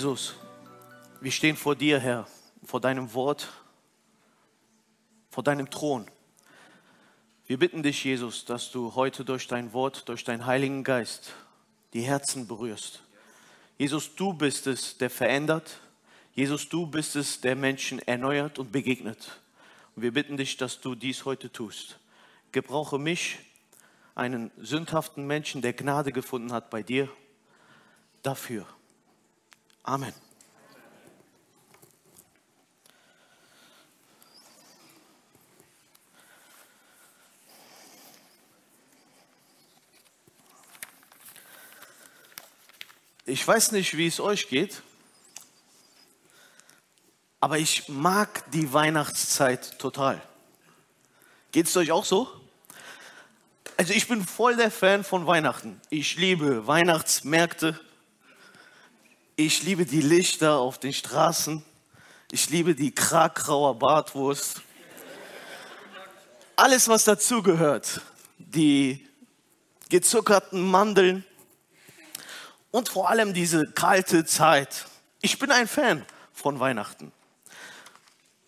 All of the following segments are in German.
Jesus, wir stehen vor dir, Herr, vor deinem Wort, vor deinem Thron. Wir bitten dich, Jesus, dass du heute durch dein Wort, durch deinen Heiligen Geist die Herzen berührst. Jesus, du bist es, der verändert. Jesus, du bist es, der Menschen erneuert und begegnet. Und wir bitten dich, dass du dies heute tust. Gebrauche mich, einen sündhaften Menschen, der Gnade gefunden hat bei dir, dafür. Amen. Ich weiß nicht, wie es euch geht, aber ich mag die Weihnachtszeit total. Geht es euch auch so? Also ich bin voll der Fan von Weihnachten. Ich liebe Weihnachtsmärkte. Ich liebe die Lichter auf den Straßen. Ich liebe die Krakauer Bartwurst. Alles, was dazugehört. Die gezuckerten Mandeln. Und vor allem diese kalte Zeit. Ich bin ein Fan von Weihnachten.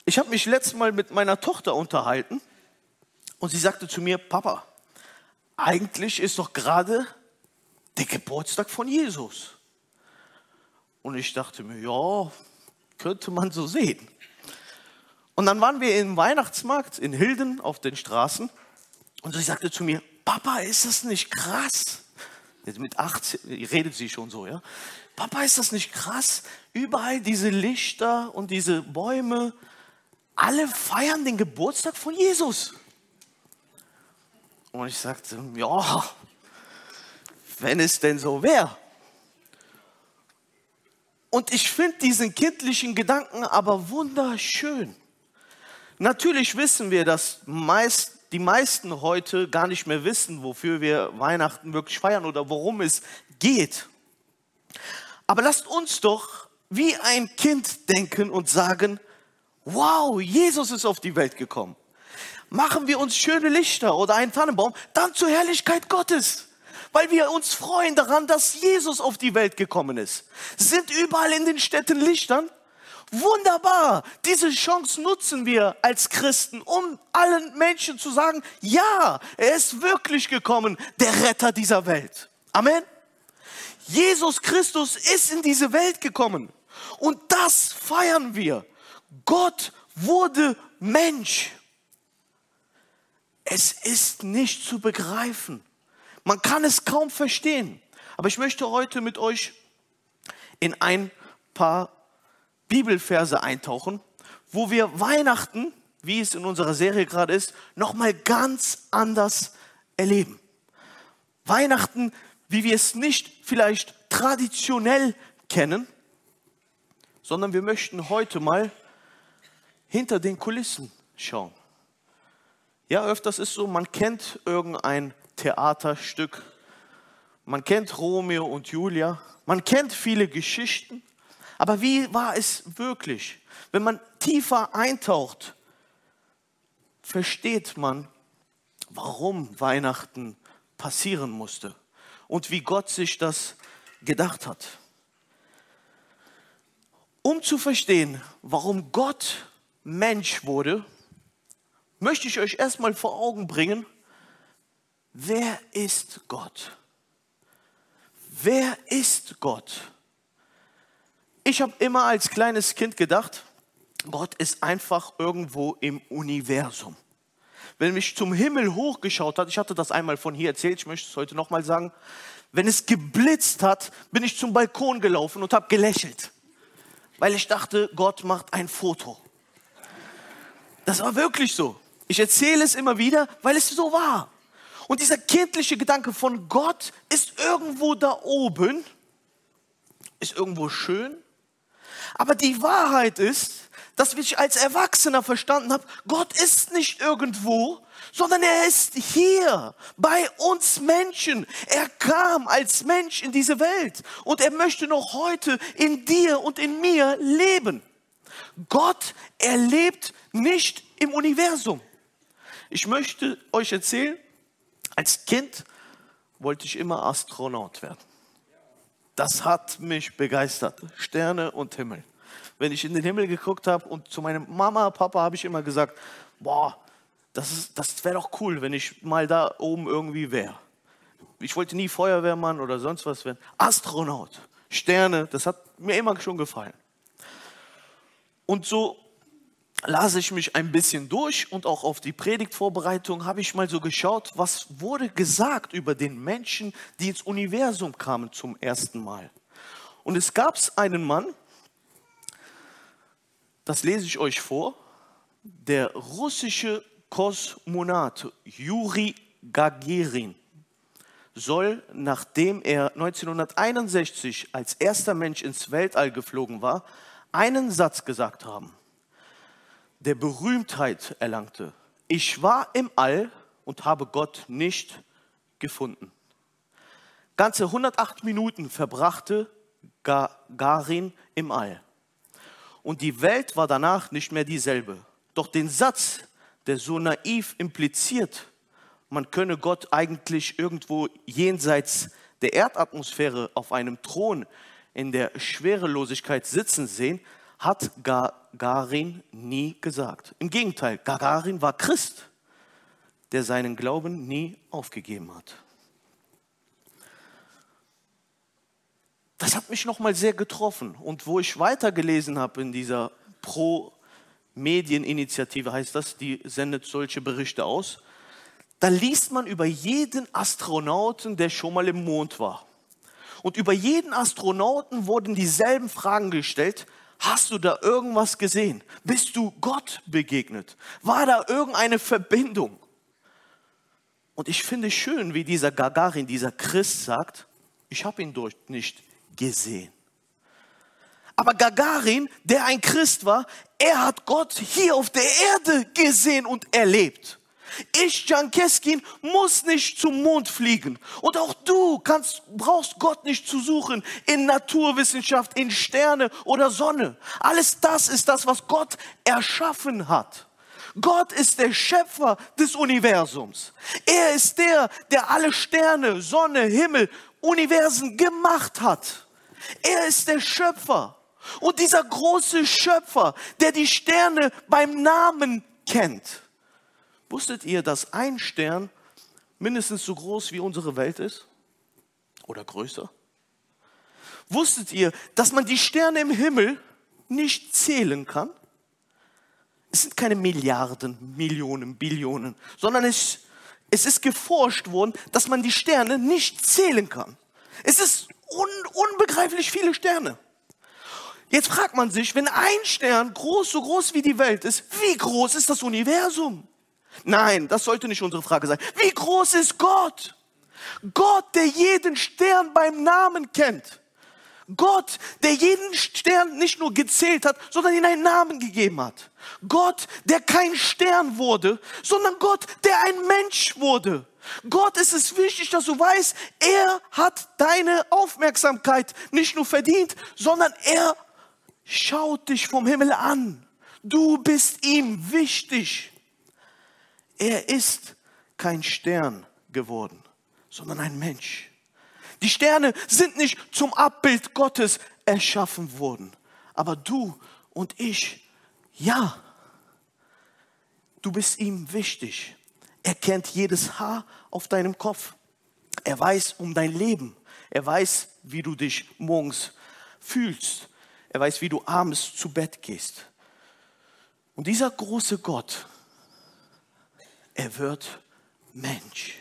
Ich habe mich letztes Mal mit meiner Tochter unterhalten und sie sagte zu mir, Papa, eigentlich ist doch gerade der Geburtstag von Jesus. Und ich dachte mir, ja, könnte man so sehen. Und dann waren wir im Weihnachtsmarkt in Hilden auf den Straßen und sie sagte zu mir, Papa, ist das nicht krass? Jetzt mit 18 redet sie schon so, ja. Papa, ist das nicht krass? Überall diese Lichter und diese Bäume, alle feiern den Geburtstag von Jesus. Und ich sagte, ja, wenn es denn so wäre. Und ich finde diesen kindlichen Gedanken aber wunderschön. Natürlich wissen wir, dass meist, die meisten heute gar nicht mehr wissen, wofür wir Weihnachten wirklich feiern oder worum es geht. Aber lasst uns doch wie ein Kind denken und sagen, wow, Jesus ist auf die Welt gekommen machen wir uns schöne Lichter oder einen Tannenbaum, dann zur Herrlichkeit Gottes. Weil wir uns freuen daran, dass Jesus auf die Welt gekommen ist. Sind überall in den Städten Lichtern? Wunderbar. Diese Chance nutzen wir als Christen, um allen Menschen zu sagen, ja, er ist wirklich gekommen, der Retter dieser Welt. Amen. Jesus Christus ist in diese Welt gekommen. Und das feiern wir. Gott wurde Mensch. Es ist nicht zu begreifen. Man kann es kaum verstehen. Aber ich möchte heute mit euch in ein paar Bibelverse eintauchen, wo wir Weihnachten, wie es in unserer Serie gerade ist, nochmal ganz anders erleben. Weihnachten, wie wir es nicht vielleicht traditionell kennen, sondern wir möchten heute mal hinter den Kulissen schauen. Ja, öfters ist so, man kennt irgendein Theaterstück, man kennt Romeo und Julia, man kennt viele Geschichten, aber wie war es wirklich? Wenn man tiefer eintaucht, versteht man, warum Weihnachten passieren musste und wie Gott sich das gedacht hat. Um zu verstehen, warum Gott Mensch wurde, möchte ich euch erstmal vor Augen bringen, wer ist Gott? Wer ist Gott? Ich habe immer als kleines Kind gedacht, Gott ist einfach irgendwo im Universum. Wenn mich zum Himmel hochgeschaut hat, ich hatte das einmal von hier erzählt, ich möchte es heute nochmal sagen, wenn es geblitzt hat, bin ich zum Balkon gelaufen und habe gelächelt, weil ich dachte, Gott macht ein Foto. Das war wirklich so. Ich erzähle es immer wieder, weil es so war. Und dieser kindliche Gedanke von Gott ist irgendwo da oben, ist irgendwo schön. Aber die Wahrheit ist, dass ich als Erwachsener verstanden habe, Gott ist nicht irgendwo, sondern er ist hier bei uns Menschen. Er kam als Mensch in diese Welt und er möchte noch heute in dir und in mir leben. Gott, er lebt nicht im Universum. Ich möchte euch erzählen, als Kind wollte ich immer Astronaut werden. Das hat mich begeistert. Sterne und Himmel. Wenn ich in den Himmel geguckt habe und zu meinem Mama, Papa habe ich immer gesagt, boah, das, das wäre doch cool, wenn ich mal da oben irgendwie wäre. Ich wollte nie Feuerwehrmann oder sonst was werden. Astronaut, Sterne, das hat mir immer schon gefallen. Und so las ich mich ein bisschen durch und auch auf die Predigtvorbereitung habe ich mal so geschaut, was wurde gesagt über den Menschen, die ins Universum kamen zum ersten Mal. Und es gab einen Mann, das lese ich euch vor, der russische Kosmonaut Juri Gagarin soll, nachdem er 1961 als erster Mensch ins Weltall geflogen war, einen Satz gesagt haben, der Berühmtheit erlangte. Ich war im All und habe Gott nicht gefunden. Ganze 108 Minuten verbrachte Gagarin im All. Und die Welt war danach nicht mehr dieselbe. Doch den Satz, der so naiv impliziert, man könne Gott eigentlich irgendwo jenseits der Erdatmosphäre auf einem Thron in der Schwerelosigkeit sitzen sehen, hat Gagarin nie gesagt. Im Gegenteil, Gagarin war Christ, der seinen Glauben nie aufgegeben hat. Das hat mich nochmal sehr getroffen. Und wo ich weitergelesen habe in dieser Pro- Medieninitiative heißt das, die sendet solche Berichte aus. Da liest man über jeden Astronauten, der schon mal im Mond war. Und über jeden Astronauten wurden dieselben Fragen gestellt. Hast du da irgendwas gesehen? Bist du Gott begegnet? War da irgendeine Verbindung? Und ich finde schön, wie dieser Gagarin, dieser Christ sagt, ich habe ihn dort nicht gesehen. Aber Gagarin, der ein Christ war, er hat Gott hier auf der Erde gesehen und erlebt. Ich, Jan Keskin, muss nicht zum Mond fliegen. Und auch du kannst, brauchst Gott nicht zu suchen in Naturwissenschaft, in Sterne oder Sonne. Alles das ist das, was Gott erschaffen hat. Gott ist der Schöpfer des Universums. Er ist der, der alle Sterne, Sonne, Himmel, Universen gemacht hat. Er ist der Schöpfer. Und dieser große Schöpfer, der die Sterne beim Namen kennt. Wusstet ihr, dass ein Stern mindestens so groß wie unsere Welt ist? Oder größer? Wusstet ihr, dass man die Sterne im Himmel nicht zählen kann? Es sind keine Milliarden, Millionen, Billionen, sondern es, es ist geforscht worden, dass man die Sterne nicht zählen kann. Es ist un, unbegreiflich viele Sterne. Jetzt fragt man sich, wenn ein Stern groß, so groß wie die Welt ist, wie groß ist das Universum? Nein, das sollte nicht unsere Frage sein. Wie groß ist Gott? Gott, der jeden Stern beim Namen kennt. Gott, der jeden Stern nicht nur gezählt hat, sondern ihm einen Namen gegeben hat. Gott, der kein Stern wurde, sondern Gott, der ein Mensch wurde. Gott ist es wichtig, dass du weißt, er hat deine Aufmerksamkeit nicht nur verdient, sondern er schaut dich vom Himmel an. Du bist ihm wichtig. Er ist kein Stern geworden, sondern ein Mensch. Die Sterne sind nicht zum Abbild Gottes erschaffen worden. Aber du und ich, ja, du bist ihm wichtig. Er kennt jedes Haar auf deinem Kopf. Er weiß um dein Leben. Er weiß, wie du dich morgens fühlst. Er weiß, wie du abends zu Bett gehst. Und dieser große Gott, er wird Mensch.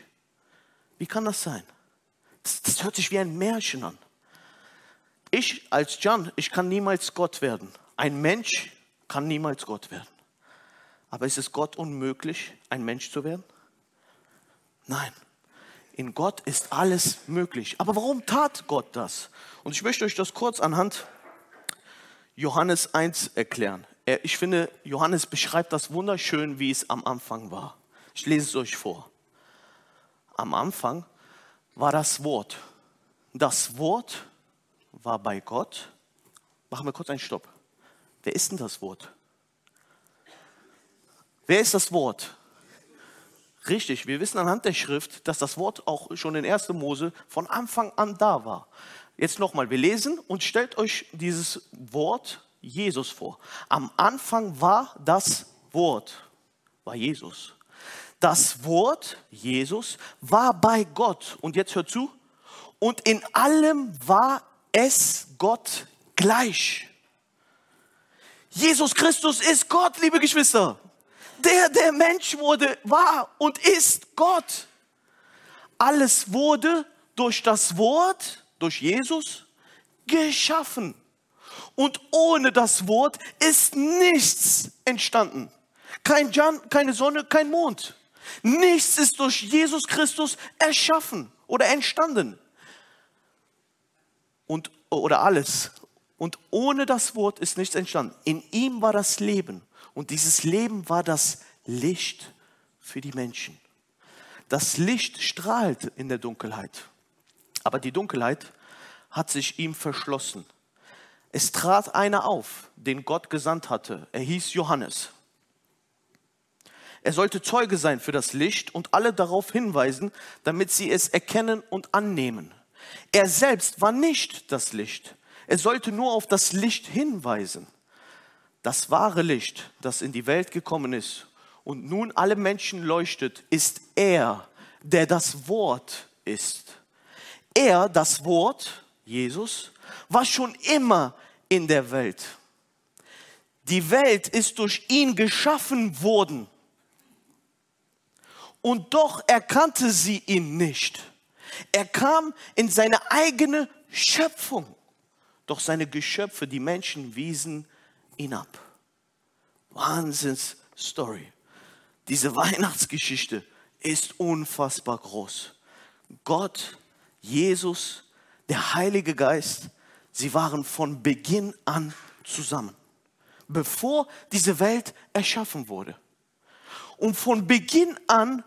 Wie kann das sein? Das, das hört sich wie ein Märchen an. Ich als John, ich kann niemals Gott werden. Ein Mensch kann niemals Gott werden. Aber ist es Gott unmöglich, ein Mensch zu werden? Nein. In Gott ist alles möglich. Aber warum tat Gott das? Und ich möchte euch das kurz anhand Johannes 1 erklären. Ich finde, Johannes beschreibt das wunderschön, wie es am Anfang war. Ich lese es euch vor. Am Anfang war das Wort. Das Wort war bei Gott. Machen wir kurz einen Stopp. Wer ist denn das Wort? Wer ist das Wort? Richtig, wir wissen anhand der Schrift, dass das Wort auch schon in 1. Mose von Anfang an da war. Jetzt nochmal, wir lesen und stellt euch dieses Wort Jesus vor. Am Anfang war das Wort, war Jesus. Das Wort, Jesus, war bei Gott. Und jetzt hört zu. Und in allem war es Gott gleich. Jesus Christus ist Gott, liebe Geschwister. Der, der Mensch wurde, war und ist Gott. Alles wurde durch das Wort, durch Jesus, geschaffen. Und ohne das Wort ist nichts entstanden. Kein Jan, keine Sonne, kein Mond. Nichts ist durch Jesus Christus erschaffen oder entstanden. Und, oder alles. Und ohne das Wort ist nichts entstanden. In ihm war das Leben. Und dieses Leben war das Licht für die Menschen. Das Licht strahlt in der Dunkelheit. Aber die Dunkelheit hat sich ihm verschlossen. Es trat einer auf, den Gott gesandt hatte. Er hieß Johannes. Er sollte Zeuge sein für das Licht und alle darauf hinweisen, damit sie es erkennen und annehmen. Er selbst war nicht das Licht. Er sollte nur auf das Licht hinweisen. Das wahre Licht, das in die Welt gekommen ist und nun alle Menschen leuchtet, ist er, der das Wort ist. Er, das Wort, Jesus, war schon immer in der Welt. Die Welt ist durch ihn geschaffen worden und doch erkannte sie ihn nicht. Er kam in seine eigene Schöpfung, doch seine Geschöpfe, die Menschen, wiesen ihn ab. Wahnsinns-Story. Diese Weihnachtsgeschichte ist unfassbar groß. Gott, Jesus, der Heilige Geist, sie waren von Beginn an zusammen, bevor diese Welt erschaffen wurde. Und von Beginn an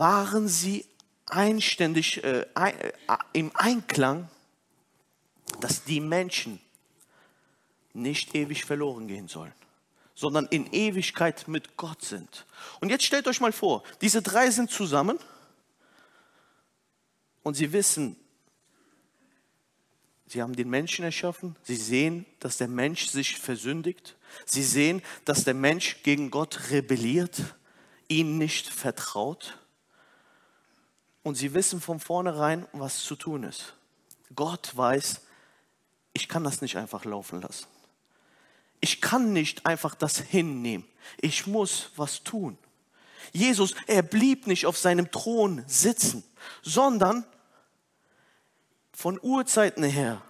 waren sie einständig äh, äh, im Einklang, dass die Menschen nicht ewig verloren gehen sollen, sondern in Ewigkeit mit Gott sind. Und jetzt stellt euch mal vor, diese drei sind zusammen und sie wissen, sie haben den Menschen erschaffen, sie sehen, dass der Mensch sich versündigt, sie sehen, dass der Mensch gegen Gott rebelliert, ihn nicht vertraut und sie wissen von vornherein, was zu tun ist. Gott weiß, ich kann das nicht einfach laufen lassen. Ich kann nicht einfach das hinnehmen. Ich muss was tun. Jesus, er blieb nicht auf seinem Thron sitzen, sondern von Urzeiten her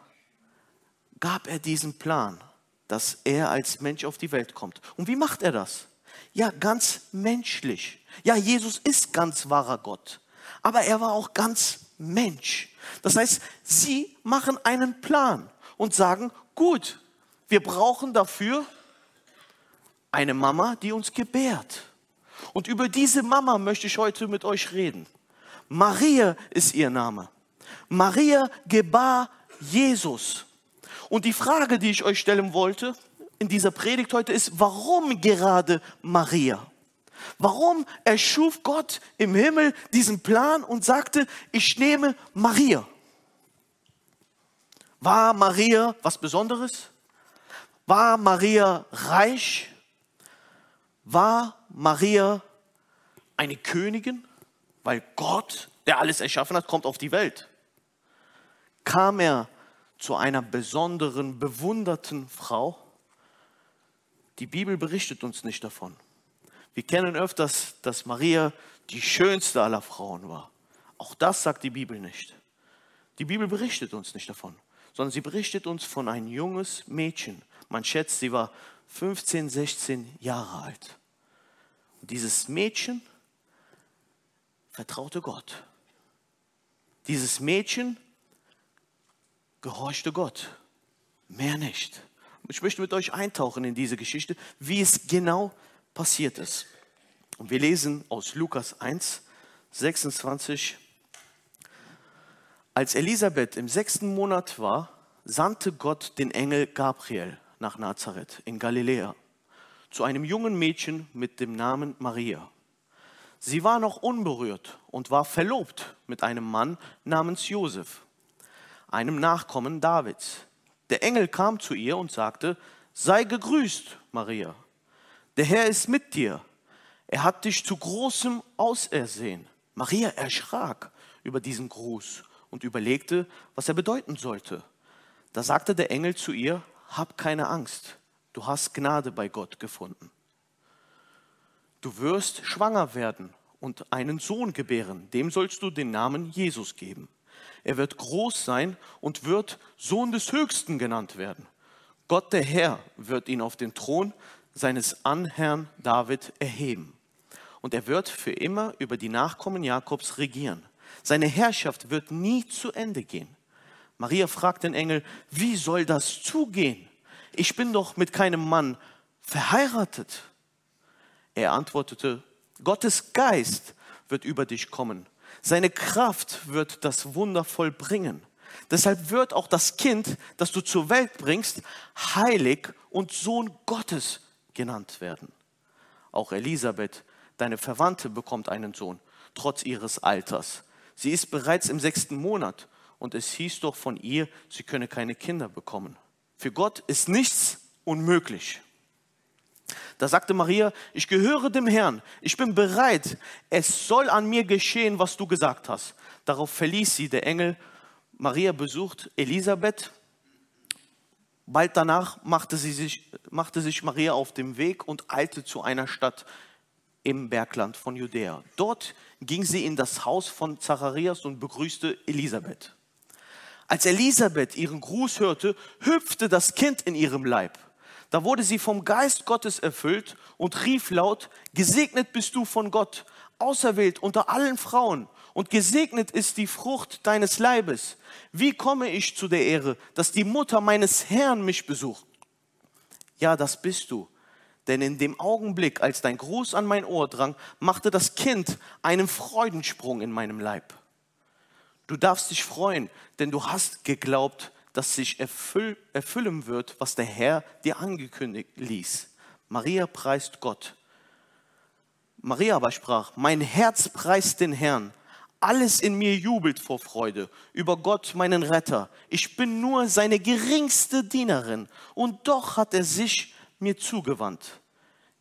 gab er diesen Plan, dass er als Mensch auf die Welt kommt. Und wie macht er das? Ja, ganz menschlich. Ja, Jesus ist ganz wahrer Gott aber er war auch ganz Mensch. Das heißt, sie machen einen Plan und sagen, gut, wir brauchen dafür eine Mama, die uns gebärt. Und über diese Mama möchte ich heute mit euch reden. Maria ist ihr Name. Maria gebar Jesus. Und die Frage, die ich euch stellen wollte in dieser Predigt heute ist, warum gerade Maria? Warum erschuf Gott im Himmel diesen Plan und sagte, ich nehme Maria? War Maria was Besonderes? War Maria reich? War Maria eine Königin? Weil Gott, der alles erschaffen hat, kommt auf die Welt. Kam er zu einer besonderen, bewunderten Frau? Die Bibel berichtet uns nicht davon. Wir kennen öfters, dass Maria die schönste aller Frauen war. Auch das sagt die Bibel nicht. Die Bibel berichtet uns nicht davon, sondern sie berichtet uns von ein junges Mädchen. Man schätzt, sie war 15, 16 Jahre alt. Und dieses Mädchen vertraute Gott. Dieses Mädchen gehorchte Gott. Mehr nicht. Ich möchte mit euch eintauchen in diese Geschichte, wie es genau passiert ist. Und wir lesen aus Lukas 1, 26. Als Elisabeth im sechsten Monat war, sandte Gott den Engel Gabriel nach Nazareth in Galiläa zu einem jungen Mädchen mit dem Namen Maria. Sie war noch unberührt und war verlobt mit einem Mann namens Josef. einem Nachkommen Davids. Der Engel kam zu ihr und sagte, sei gegrüßt, Maria. Der Herr ist mit dir. Er hat dich zu großem Ausersehen. Maria erschrak über diesen Gruß und überlegte, was er bedeuten sollte. Da sagte der Engel zu ihr, hab keine Angst, du hast Gnade bei Gott gefunden. Du wirst schwanger werden und einen Sohn gebären, dem sollst du den Namen Jesus geben. Er wird groß sein und wird Sohn des Höchsten genannt werden. Gott der Herr wird ihn auf den Thron seines Anherrn David erheben. Und er wird für immer über die Nachkommen Jakobs regieren. Seine Herrschaft wird nie zu Ende gehen. Maria fragt den Engel, wie soll das zugehen? Ich bin doch mit keinem Mann verheiratet. Er antwortete, Gottes Geist wird über dich kommen. Seine Kraft wird das Wunder vollbringen. Deshalb wird auch das Kind, das du zur Welt bringst, heilig und Sohn Gottes genannt werden. Auch Elisabeth, deine Verwandte, bekommt einen Sohn, trotz ihres Alters. Sie ist bereits im sechsten Monat und es hieß doch von ihr, sie könne keine Kinder bekommen. Für Gott ist nichts unmöglich. Da sagte Maria, ich gehöre dem Herrn, ich bin bereit, es soll an mir geschehen, was du gesagt hast. Darauf verließ sie der Engel. Maria besucht Elisabeth. Bald danach machte, sie sich, machte sich Maria auf den Weg und eilte zu einer Stadt im Bergland von Judäa. Dort ging sie in das Haus von Zacharias und begrüßte Elisabeth. Als Elisabeth ihren Gruß hörte, hüpfte das Kind in ihrem Leib. Da wurde sie vom Geist Gottes erfüllt und rief laut, gesegnet bist du von Gott, auserwählt unter allen Frauen und gesegnet ist die Frucht deines Leibes. Wie komme ich zu der Ehre, dass die Mutter meines Herrn mich besucht? Ja, das bist du. Denn in dem Augenblick, als dein Gruß an mein Ohr drang, machte das Kind einen Freudensprung in meinem Leib. Du darfst dich freuen, denn du hast geglaubt, dass sich erfüll, erfüllen wird, was der Herr dir angekündigt ließ. Maria preist Gott. Maria aber sprach, mein Herz preist den Herrn. Alles in mir jubelt vor Freude über Gott, meinen Retter. Ich bin nur seine geringste Dienerin und doch hat er sich mir zugewandt.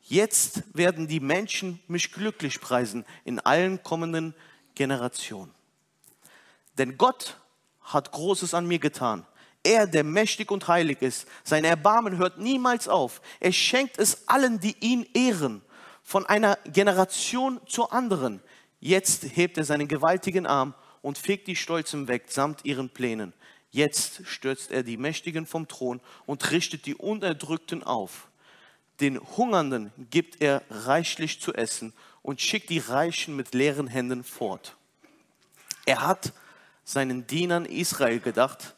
Jetzt werden die Menschen mich glücklich preisen in allen kommenden Generationen. Denn Gott hat Großes an mir getan. Er, der mächtig und heilig ist, sein Erbarmen hört niemals auf. Er schenkt es allen, die ihn ehren, von einer Generation zur anderen. Jetzt hebt er seinen gewaltigen Arm und fegt die Stolzen weg samt ihren Plänen. Jetzt stürzt er die Mächtigen vom Thron und richtet die Unterdrückten auf. Den Hungernden gibt er reichlich zu essen und schickt die Reichen mit leeren Händen fort. Er hat seinen Dienern Israel gedacht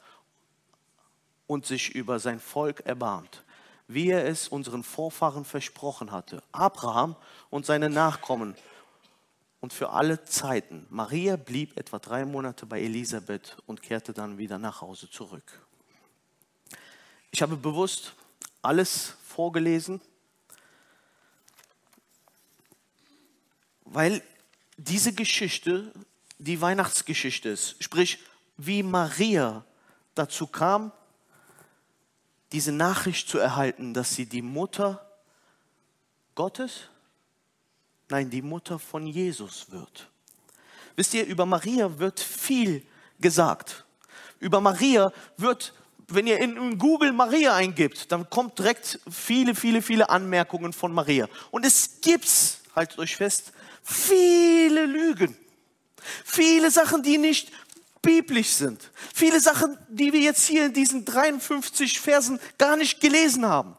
und sich über sein Volk erbarmt, wie er es unseren Vorfahren versprochen hatte, Abraham und seine Nachkommen und für alle Zeiten. Maria blieb etwa drei Monate bei Elisabeth und kehrte dann wieder nach Hause zurück. Ich habe bewusst alles vorgelesen, weil diese Geschichte die Weihnachtsgeschichte ist. Sprich, wie Maria dazu kam, diese Nachricht zu erhalten, dass sie die Mutter Gottes, nein, die Mutter von Jesus wird. Wisst ihr, über Maria wird viel gesagt. Über Maria wird, wenn ihr in Google Maria eingibt, dann kommt direkt viele, viele, viele Anmerkungen von Maria. Und es gibt, haltet euch fest, viele Lügen. Viele Sachen, die nicht biblisch sind. Viele Sachen, die wir jetzt hier in diesen 53 Versen gar nicht gelesen haben.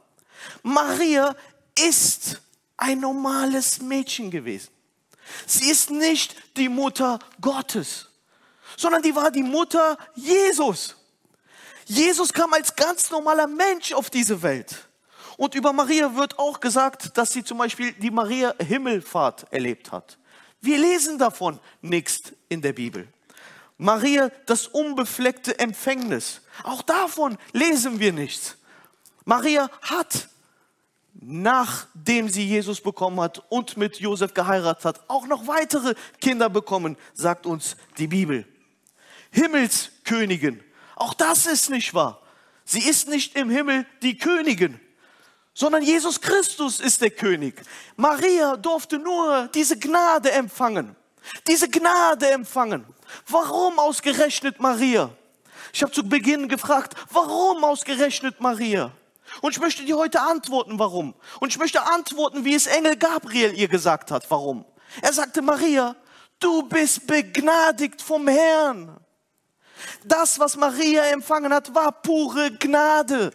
Maria ist ein normales Mädchen gewesen. Sie ist nicht die Mutter Gottes, sondern die war die Mutter Jesus. Jesus kam als ganz normaler Mensch auf diese Welt. Und über Maria wird auch gesagt, dass sie zum Beispiel die Maria Himmelfahrt erlebt hat. Wir lesen davon nichts in der Bibel. Maria, das unbefleckte Empfängnis. Auch davon lesen wir nichts. Maria hat, nachdem sie Jesus bekommen hat und mit Josef geheiratet hat, auch noch weitere Kinder bekommen, sagt uns die Bibel. Himmelskönigin Auch das ist nicht wahr. Sie ist nicht im Himmel die Königin, sondern Jesus Christus ist der König. Maria durfte nur diese Gnade empfangen. Diese Gnade empfangen. Warum ausgerechnet Maria? Ich habe zu Beginn gefragt, warum ausgerechnet Maria? Und ich möchte dir heute antworten, warum. Und ich möchte antworten, wie es Engel Gabriel ihr gesagt hat, warum. Er sagte, Maria, du bist begnadigt vom Herrn. Das, was Maria empfangen hat, war pure Gnade.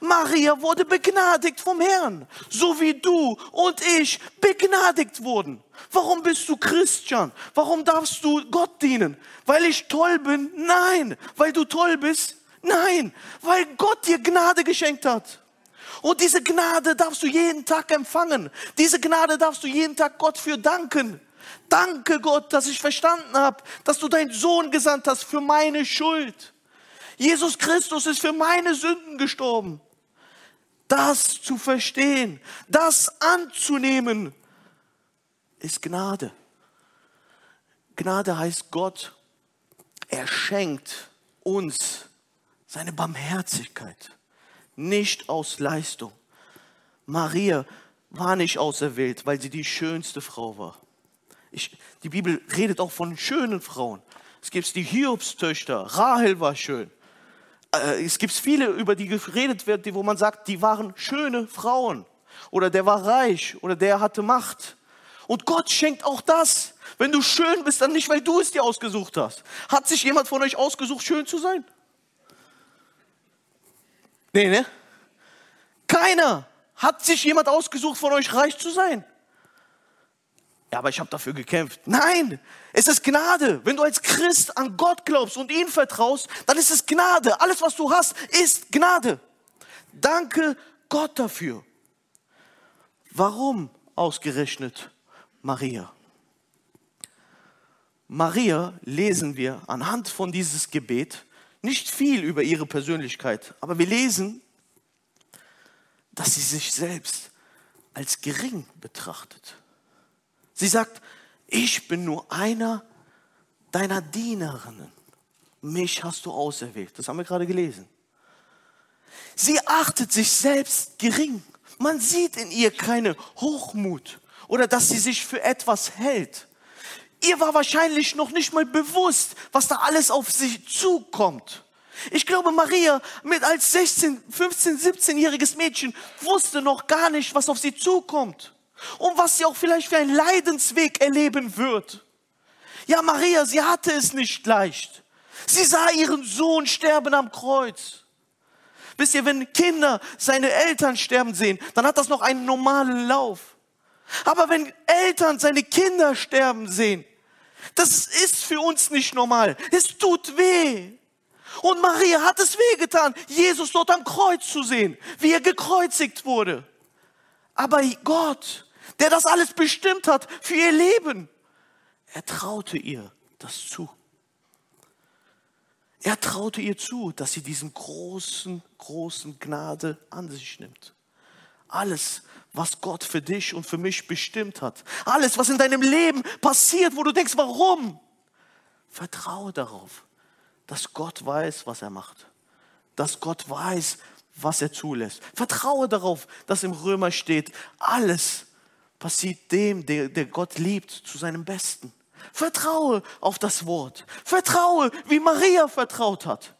Maria wurde begnadigt vom Herrn, so wie du und ich begnadigt wurden. Warum bist du Christian? Warum darfst du Gott dienen? Weil ich toll bin? Nein. Weil du toll bist? Nein. Weil Gott dir Gnade geschenkt hat. Und diese Gnade darfst du jeden Tag empfangen. Diese Gnade darfst du jeden Tag Gott für danken. Danke Gott, dass ich verstanden habe, dass du deinen Sohn gesandt hast für meine Schuld. Jesus Christus ist für meine Sünden gestorben. Das zu verstehen, das anzunehmen, ist Gnade. Gnade heißt Gott, er schenkt uns seine Barmherzigkeit, nicht aus Leistung. Maria war nicht auserwählt, weil sie die schönste Frau war. Ich, die Bibel redet auch von schönen Frauen. Es gibt die Hiobstöchter, Rahel war schön. Äh, es gibt viele, über die geredet wird, wo man sagt, die waren schöne Frauen. Oder der war reich oder der hatte Macht. Und Gott schenkt auch das. Wenn du schön bist, dann nicht, weil du es dir ausgesucht hast. Hat sich jemand von euch ausgesucht, schön zu sein? Nee, ne? Keiner. Hat sich jemand ausgesucht, von euch reich zu sein? Ja, aber ich habe dafür gekämpft. Nein, es ist Gnade. Wenn du als Christ an Gott glaubst und ihn vertraust, dann ist es Gnade. Alles, was du hast, ist Gnade. Danke Gott dafür. Warum ausgerechnet Maria? Maria lesen wir anhand von dieses Gebet nicht viel über ihre Persönlichkeit, aber wir lesen, dass sie sich selbst als gering betrachtet. Sie sagt, ich bin nur einer deiner Dienerinnen. Mich hast du auserwählt. Das haben wir gerade gelesen. Sie achtet sich selbst gering. Man sieht in ihr keine Hochmut oder dass sie sich für etwas hält. Ihr war wahrscheinlich noch nicht mal bewusst, was da alles auf sie zukommt. Ich glaube, Maria mit als 16, 15, 17-jähriges Mädchen wusste noch gar nicht, was auf sie zukommt und was sie auch vielleicht für einen Leidensweg erleben wird. Ja, Maria, sie hatte es nicht leicht. Sie sah ihren Sohn sterben am Kreuz. Wisst ihr, wenn Kinder seine Eltern sterben sehen, dann hat das noch einen normalen Lauf. Aber wenn Eltern seine Kinder sterben sehen, das ist für uns nicht normal. Es tut weh. Und Maria hat es wehgetan, Jesus dort am Kreuz zu sehen, wie er gekreuzigt wurde. Aber Gott, der das alles bestimmt hat für ihr Leben, er traute ihr das zu. Er traute ihr zu, dass sie diesen großen, großen Gnade an sich nimmt. Alles, was Gott für dich und für mich bestimmt hat. Alles, was in deinem Leben passiert, wo du denkst, warum? Vertraue darauf, dass Gott weiß, was er macht. Dass Gott weiß, was er zulässt. Vertraue darauf, dass im Römer steht, alles passiert dem, der, der Gott liebt, zu seinem Besten. Vertraue auf das Wort. Vertraue, wie Maria vertraut hat.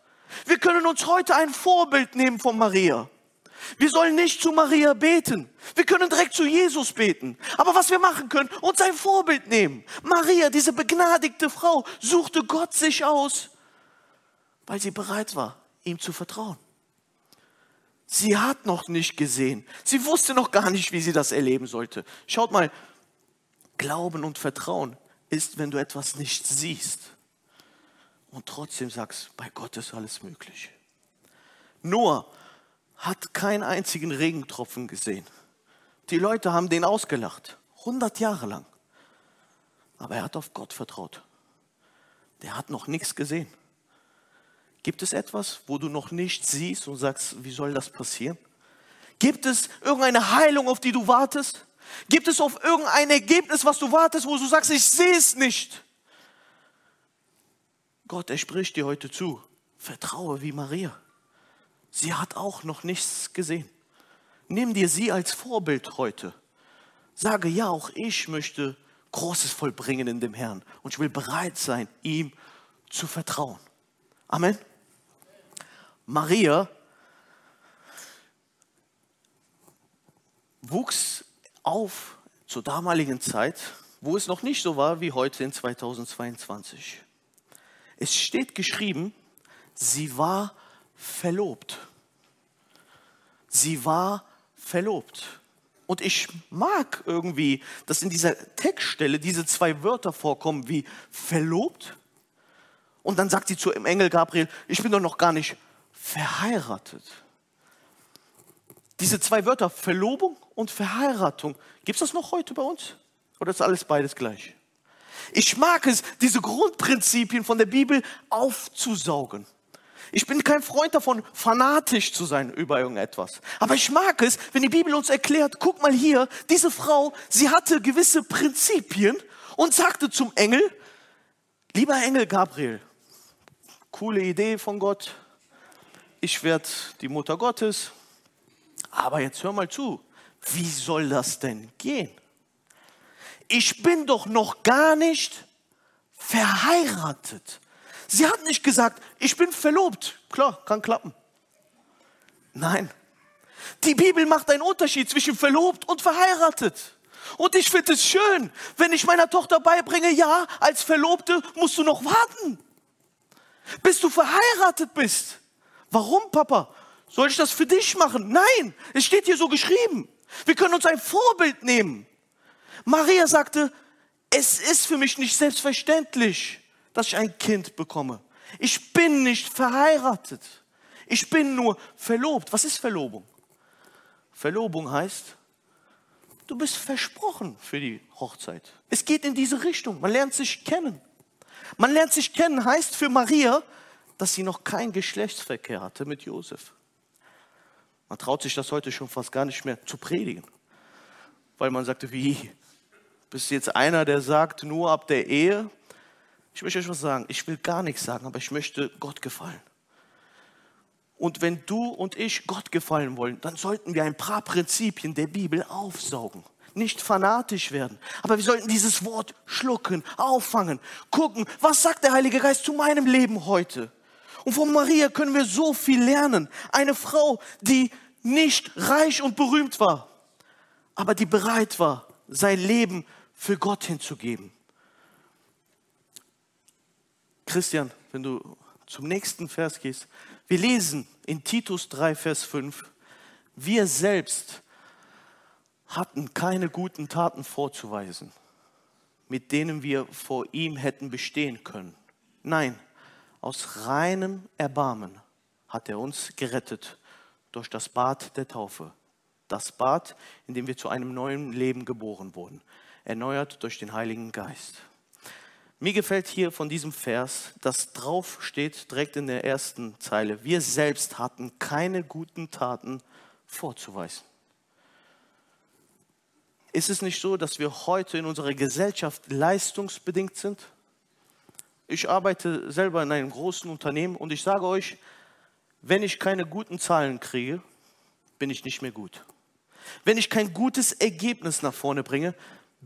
Wir können uns heute ein Vorbild nehmen von Maria. Wir sollen nicht zu Maria beten. Wir können direkt zu Jesus beten. Aber was wir machen können, uns ein Vorbild nehmen. Maria, diese begnadigte Frau, suchte Gott sich aus, weil sie bereit war, ihm zu vertrauen. Sie hat noch nicht gesehen. Sie wusste noch gar nicht, wie sie das erleben sollte. Schaut mal, Glauben und Vertrauen ist, wenn du etwas nicht siehst und trotzdem sagst, bei Gott ist alles möglich. Noah hat keinen einzigen Regentropfen gesehen. Die Leute haben den ausgelacht, 100 Jahre lang. Aber er hat auf Gott vertraut. Der hat noch nichts gesehen. Gibt es etwas, wo du noch nicht siehst und sagst, wie soll das passieren? Gibt es irgendeine Heilung, auf die du wartest? Gibt es auf irgendein Ergebnis, was du wartest, wo du sagst, ich sehe es nicht? Gott, er spricht dir heute zu. Vertraue wie Maria. Sie hat auch noch nichts gesehen. Nimm dir sie als Vorbild heute. Sage, ja, auch ich möchte Großes vollbringen in dem Herrn und ich will bereit sein, ihm zu vertrauen. Amen. Maria wuchs auf zur damaligen Zeit, wo es noch nicht so war wie heute in 2022. Es steht geschrieben, sie war verlobt. Sie war verlobt. Und ich mag irgendwie, dass in dieser Textstelle diese zwei Wörter vorkommen wie verlobt. Und dann sagt sie zu dem Engel Gabriel, ich bin doch noch gar nicht verheiratet. Diese zwei Wörter, Verlobung und Verheiratung, gibt es das noch heute bei uns? Oder ist alles beides gleich? Ich mag es, diese Grundprinzipien von der Bibel aufzusaugen. Ich bin kein Freund davon, fanatisch zu sein über irgendetwas. Aber ich mag es, wenn die Bibel uns erklärt, guck mal hier, diese Frau, sie hatte gewisse Prinzipien und sagte zum Engel, lieber Engel Gabriel, coole Idee von Gott, ich werde die Mutter Gottes, aber jetzt hör mal zu, wie soll das denn gehen? Ich bin doch noch gar nicht verheiratet. Sie hat nicht gesagt, ich bin verlobt. Klar, kann klappen. Nein. Die Bibel macht einen Unterschied zwischen verlobt und verheiratet. Und ich finde es schön, wenn ich meiner Tochter beibringe, ja, als Verlobte musst du noch warten, bis du verheiratet bist. Warum, Papa? Soll ich das für dich machen? Nein, es steht hier so geschrieben. Wir können uns ein Vorbild nehmen. Maria sagte, es ist für mich nicht selbstverständlich, dass ich ein Kind bekomme. Ich bin nicht verheiratet. Ich bin nur verlobt. Was ist Verlobung? Verlobung heißt, du bist versprochen für die Hochzeit. Es geht in diese Richtung. Man lernt sich kennen. Man lernt sich kennen heißt für Maria, dass sie noch keinen Geschlechtsverkehr hatte mit Josef. Man traut sich das heute schon fast gar nicht mehr zu predigen, weil man sagte, wie, bist du jetzt einer, der sagt, nur ab der Ehe ich möchte euch was sagen. Ich will gar nichts sagen, aber ich möchte Gott gefallen. Und wenn du und ich Gott gefallen wollen, dann sollten wir ein paar Prinzipien der Bibel aufsaugen. Nicht fanatisch werden, aber wir sollten dieses Wort schlucken, auffangen, gucken, was sagt der Heilige Geist zu meinem Leben heute? Und von Maria können wir so viel lernen. Eine Frau, die nicht reich und berühmt war, aber die bereit war, sein Leben für Gott hinzugeben. Christian, wenn du zum nächsten Vers gehst. Wir lesen in Titus 3, Vers 5, wir selbst hatten keine guten Taten vorzuweisen, mit denen wir vor ihm hätten bestehen können. Nein, aus reinem Erbarmen hat er uns gerettet durch das Bad der Taufe. Das Bad, in dem wir zu einem neuen Leben geboren wurden, erneuert durch den Heiligen Geist. Mir gefällt hier von diesem Vers, das drauf steht direkt in der ersten Zeile. Wir selbst hatten keine guten Taten vorzuweisen. Ist es nicht so, dass wir heute in unserer Gesellschaft leistungsbedingt sind? Ich arbeite selber in einem großen Unternehmen und ich sage euch, wenn ich keine guten Zahlen kriege, bin ich nicht mehr gut. Wenn ich kein gutes Ergebnis nach vorne bringe,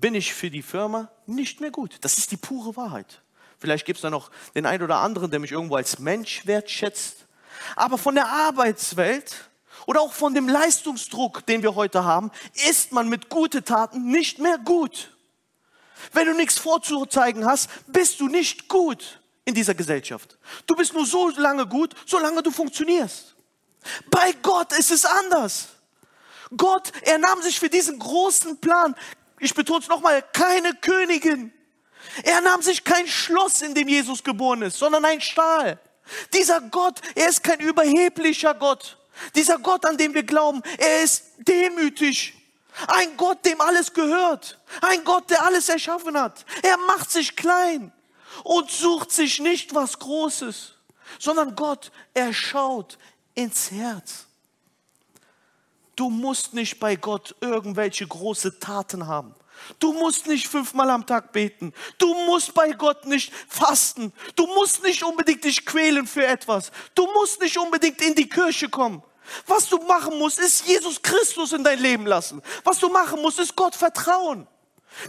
bin ich für die Firma nicht mehr gut. Das ist die pure Wahrheit. Vielleicht gibt es da noch den einen oder anderen, der mich irgendwo als Mensch wertschätzt. Aber von der Arbeitswelt oder auch von dem Leistungsdruck, den wir heute haben, ist man mit guten Taten nicht mehr gut. Wenn du nichts vorzuzeigen hast, bist du nicht gut in dieser Gesellschaft. Du bist nur so lange gut, solange du funktionierst. Bei Gott ist es anders. Gott, er nahm sich für diesen großen Plan ich betone es nochmal, keine Königin. Er nahm sich kein Schloss, in dem Jesus geboren ist, sondern ein Stahl. Dieser Gott, er ist kein überheblicher Gott. Dieser Gott, an dem wir glauben, er ist demütig. Ein Gott, dem alles gehört. Ein Gott, der alles erschaffen hat. Er macht sich klein und sucht sich nicht was Großes, sondern Gott, er schaut ins Herz. Du musst nicht bei Gott irgendwelche große Taten haben. Du musst nicht fünfmal am Tag beten. Du musst bei Gott nicht fasten. Du musst nicht unbedingt dich quälen für etwas. Du musst nicht unbedingt in die Kirche kommen. Was du machen musst, ist Jesus Christus in dein Leben lassen. Was du machen musst, ist Gott vertrauen.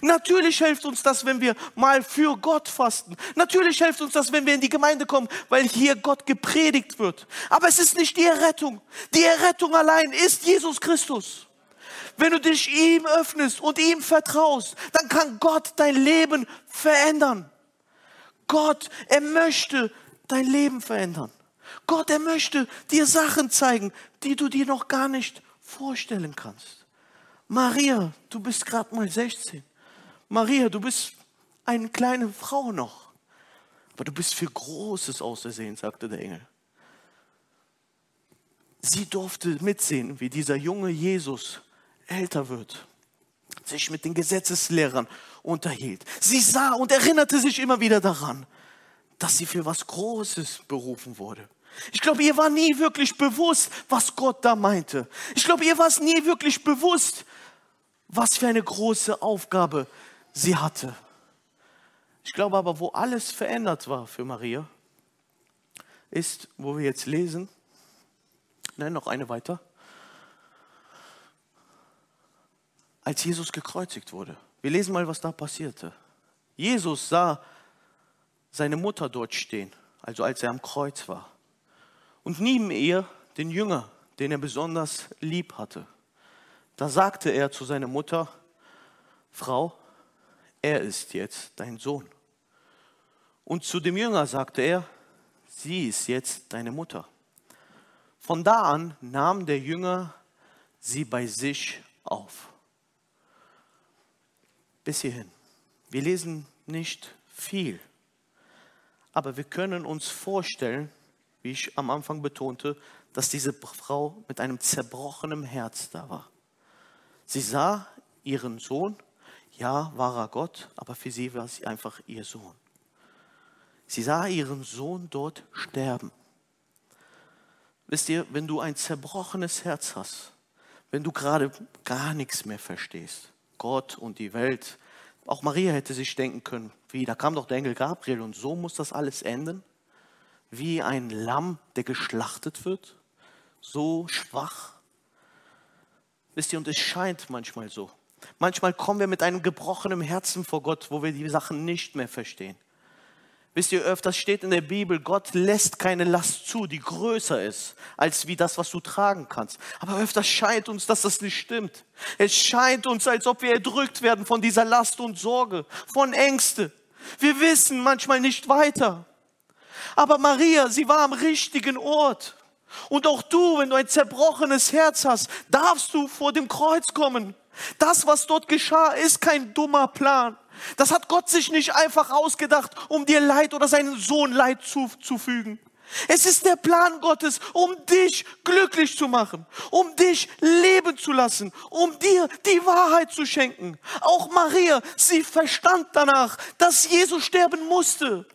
Natürlich hilft uns das, wenn wir mal für Gott fasten. Natürlich hilft uns das, wenn wir in die Gemeinde kommen, weil hier Gott gepredigt wird. Aber es ist nicht die Errettung. Die Errettung allein ist Jesus Christus. Wenn du dich ihm öffnest und ihm vertraust, dann kann Gott dein Leben verändern. Gott, er möchte dein Leben verändern. Gott, er möchte dir Sachen zeigen, die du dir noch gar nicht vorstellen kannst. Maria, du bist gerade mal 16. Maria, du bist eine kleine Frau noch, aber du bist für Großes ausersehen, sagte der Engel. Sie durfte mitsehen, wie dieser junge Jesus älter wird, sich mit den Gesetzeslehrern unterhielt. Sie sah und erinnerte sich immer wieder daran, dass sie für was Großes berufen wurde. Ich glaube, ihr war nie wirklich bewusst, was Gott da meinte. Ich glaube, ihr war es nie wirklich bewusst, was für eine große Aufgabe sie hatte. Ich glaube aber, wo alles verändert war für Maria, ist, wo wir jetzt lesen, nein, noch eine weiter, als Jesus gekreuzigt wurde. Wir lesen mal, was da passierte. Jesus sah seine Mutter dort stehen, also als er am Kreuz war. Und neben ihr den Jünger, den er besonders lieb hatte. Da sagte er zu seiner Mutter, Frau, er ist jetzt dein Sohn. Und zu dem Jünger sagte er, sie ist jetzt deine Mutter. Von da an nahm der Jünger sie bei sich auf. Bis hierhin. Wir lesen nicht viel, aber wir können uns vorstellen, wie ich am Anfang betonte, dass diese Frau mit einem zerbrochenen Herz da war. Sie sah ihren Sohn ja, wahrer Gott, aber für sie war sie einfach ihr Sohn. Sie sah ihren Sohn dort sterben. Wisst ihr, wenn du ein zerbrochenes Herz hast, wenn du gerade gar nichts mehr verstehst, Gott und die Welt, auch Maria hätte sich denken können, wie, da kam doch der Engel Gabriel und so muss das alles enden? Wie ein Lamm, der geschlachtet wird? So schwach? Wisst ihr, und es scheint manchmal so. Manchmal kommen wir mit einem gebrochenen Herzen vor Gott, wo wir die Sachen nicht mehr verstehen. Wisst ihr, öfters steht in der Bibel, Gott lässt keine Last zu, die größer ist, als wie das, was du tragen kannst. Aber öfters scheint uns, dass das nicht stimmt. Es scheint uns, als ob wir erdrückt werden von dieser Last und Sorge, von Ängste. Wir wissen manchmal nicht weiter. Aber Maria, sie war am richtigen Ort. Und auch du, wenn du ein zerbrochenes Herz hast, darfst du vor dem Kreuz kommen das, was dort geschah, ist kein dummer Plan. Das hat Gott sich nicht einfach ausgedacht, um dir Leid oder seinen Sohn Leid zuzufügen. Es ist der Plan Gottes, um dich glücklich zu machen, um dich leben zu lassen, um dir die Wahrheit zu schenken. Auch Maria, sie verstand danach, dass Jesus sterben musste.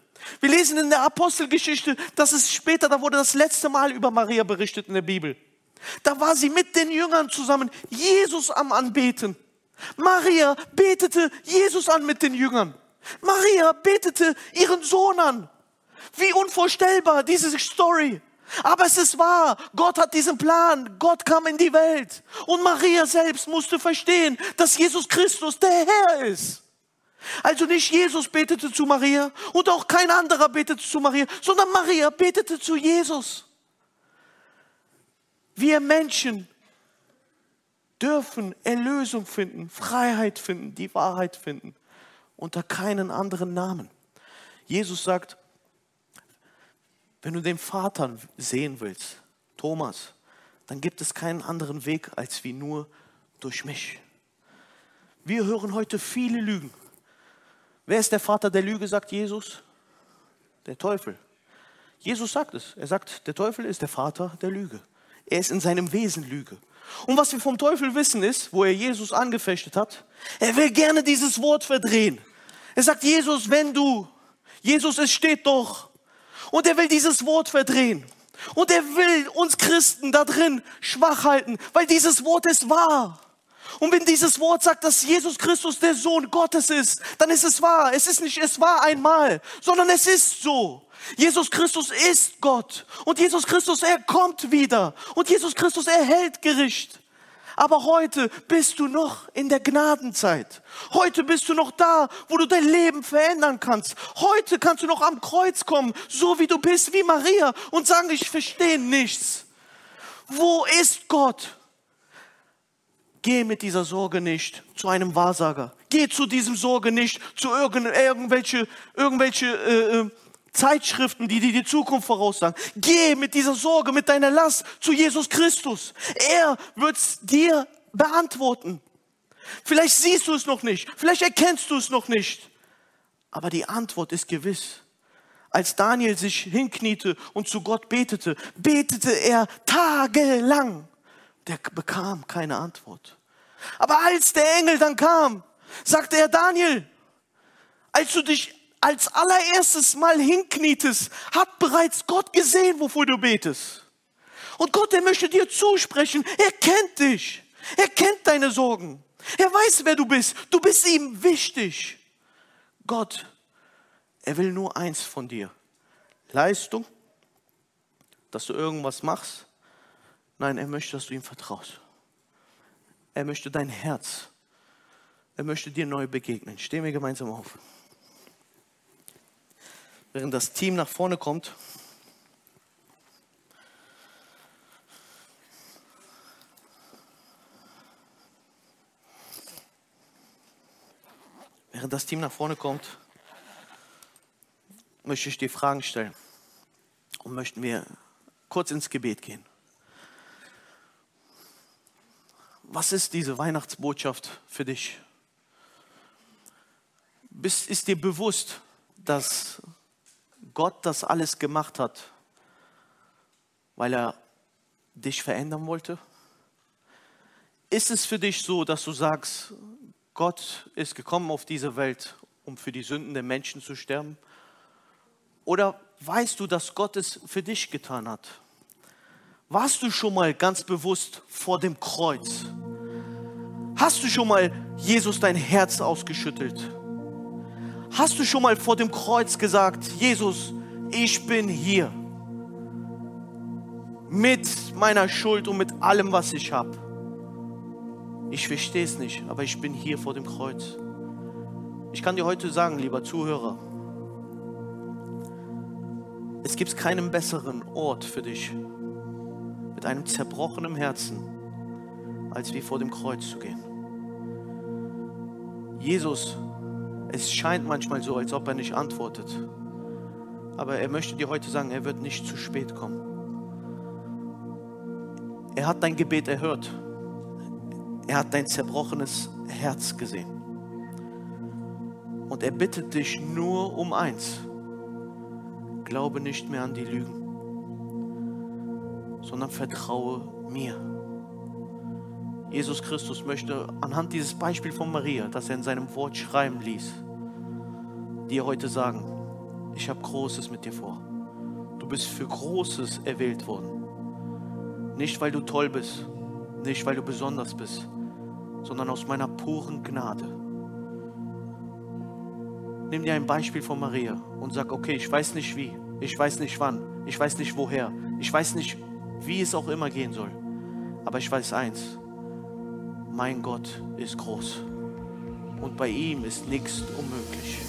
Wir lesen in der Apostelgeschichte, dass es später, da wurde das letzte Mal über Maria berichtet in der Bibel. Da war sie mit den Jüngern zusammen, Jesus am Anbeten. Maria betete Jesus an mit den Jüngern. Maria betete ihren Sohn an. Wie unvorstellbar diese Story. Aber es ist wahr, Gott hat diesen Plan, Gott kam in die Welt und Maria selbst musste verstehen, dass Jesus Christus der Herr ist. Also nicht Jesus betete zu Maria und auch kein anderer betete zu Maria, sondern Maria betete zu Jesus. Wir Menschen dürfen Erlösung finden, Freiheit finden, die Wahrheit finden, unter keinen anderen Namen. Jesus sagt, wenn du den Vater sehen willst, Thomas, dann gibt es keinen anderen Weg als wie nur durch mich. Wir hören heute viele Lügen. Wer ist der Vater der Lüge, sagt Jesus? Der Teufel. Jesus sagt es. Er sagt, der Teufel ist der Vater der Lüge. Er ist in seinem Wesen Lüge. Und was wir vom Teufel wissen ist, wo er Jesus angefechtet hat, er will gerne dieses Wort verdrehen. Er sagt, Jesus, wenn du, Jesus, es steht doch. Und er will dieses Wort verdrehen. Und er will uns Christen da drin schwach halten, weil dieses Wort ist wahr. Und wenn dieses Wort sagt, dass Jesus Christus der Sohn Gottes ist, dann ist es wahr. Es ist nicht, es war einmal, sondern es ist so. Jesus Christus ist Gott. Und Jesus Christus, er kommt wieder. Und Jesus Christus erhält Gericht. Aber heute bist du noch in der Gnadenzeit. Heute bist du noch da, wo du dein Leben verändern kannst. Heute kannst du noch am Kreuz kommen, so wie du bist, wie Maria, und sagen, ich verstehe nichts. Wo ist Gott? Geh mit dieser Sorge nicht zu einem Wahrsager. Geh zu diesem Sorge nicht zu irgendwelche, irgendwelche äh, äh, Zeitschriften, die dir die Zukunft voraussagen. Geh mit dieser Sorge, mit deiner Last zu Jesus Christus. Er wird dir beantworten. Vielleicht siehst du es noch nicht, vielleicht erkennst du es noch nicht, aber die Antwort ist gewiss. Als Daniel sich hinkniete und zu Gott betete, betete er tagelang. Der bekam keine Antwort. Aber als der Engel dann kam, sagte er, Daniel, als du dich als allererstes Mal hinknietest, hat bereits Gott gesehen, wofür du betest. Und Gott, er möchte dir zusprechen. Er kennt dich. Er kennt deine Sorgen. Er weiß, wer du bist. Du bist ihm wichtig. Gott, er will nur eins von dir. Leistung, dass du irgendwas machst. Nein, er möchte, dass du ihm vertraust. Er möchte dein Herz. Er möchte dir neu begegnen. Stehen wir gemeinsam auf während das Team nach vorne kommt. Während das Team nach vorne kommt, möchte ich dir Fragen stellen und möchten wir kurz ins Gebet gehen. Was ist diese Weihnachtsbotschaft für dich? Bist, ist dir bewusst, dass Gott das alles gemacht hat, weil er dich verändern wollte? Ist es für dich so, dass du sagst, Gott ist gekommen auf diese Welt, um für die Sünden der Menschen zu sterben? Oder weißt du, dass Gott es für dich getan hat? Warst du schon mal ganz bewusst vor dem Kreuz? Hast du schon mal Jesus dein Herz ausgeschüttelt? Hast du schon mal vor dem Kreuz gesagt, Jesus, ich bin hier mit meiner Schuld und mit allem, was ich habe? Ich verstehe es nicht, aber ich bin hier vor dem Kreuz. Ich kann dir heute sagen, lieber Zuhörer, es gibt keinen besseren Ort für dich mit einem zerbrochenen Herzen, als wie vor dem Kreuz zu gehen. Jesus es scheint manchmal so, als ob er nicht antwortet. Aber er möchte dir heute sagen, er wird nicht zu spät kommen. Er hat dein Gebet erhört. Er hat dein zerbrochenes Herz gesehen. Und er bittet dich nur um eins. Glaube nicht mehr an die Lügen, sondern vertraue mir. Jesus Christus möchte anhand dieses Beispiels von Maria, das er in seinem Wort schreiben ließ, dir heute sagen, ich habe Großes mit dir vor. Du bist für Großes erwählt worden. Nicht, weil du toll bist, nicht, weil du besonders bist, sondern aus meiner puren Gnade. Nimm dir ein Beispiel von Maria und sag, okay, ich weiß nicht wie, ich weiß nicht wann, ich weiß nicht woher, ich weiß nicht, wie es auch immer gehen soll. Aber ich weiß eins, mein Gott ist groß und bei ihm ist nichts unmöglich.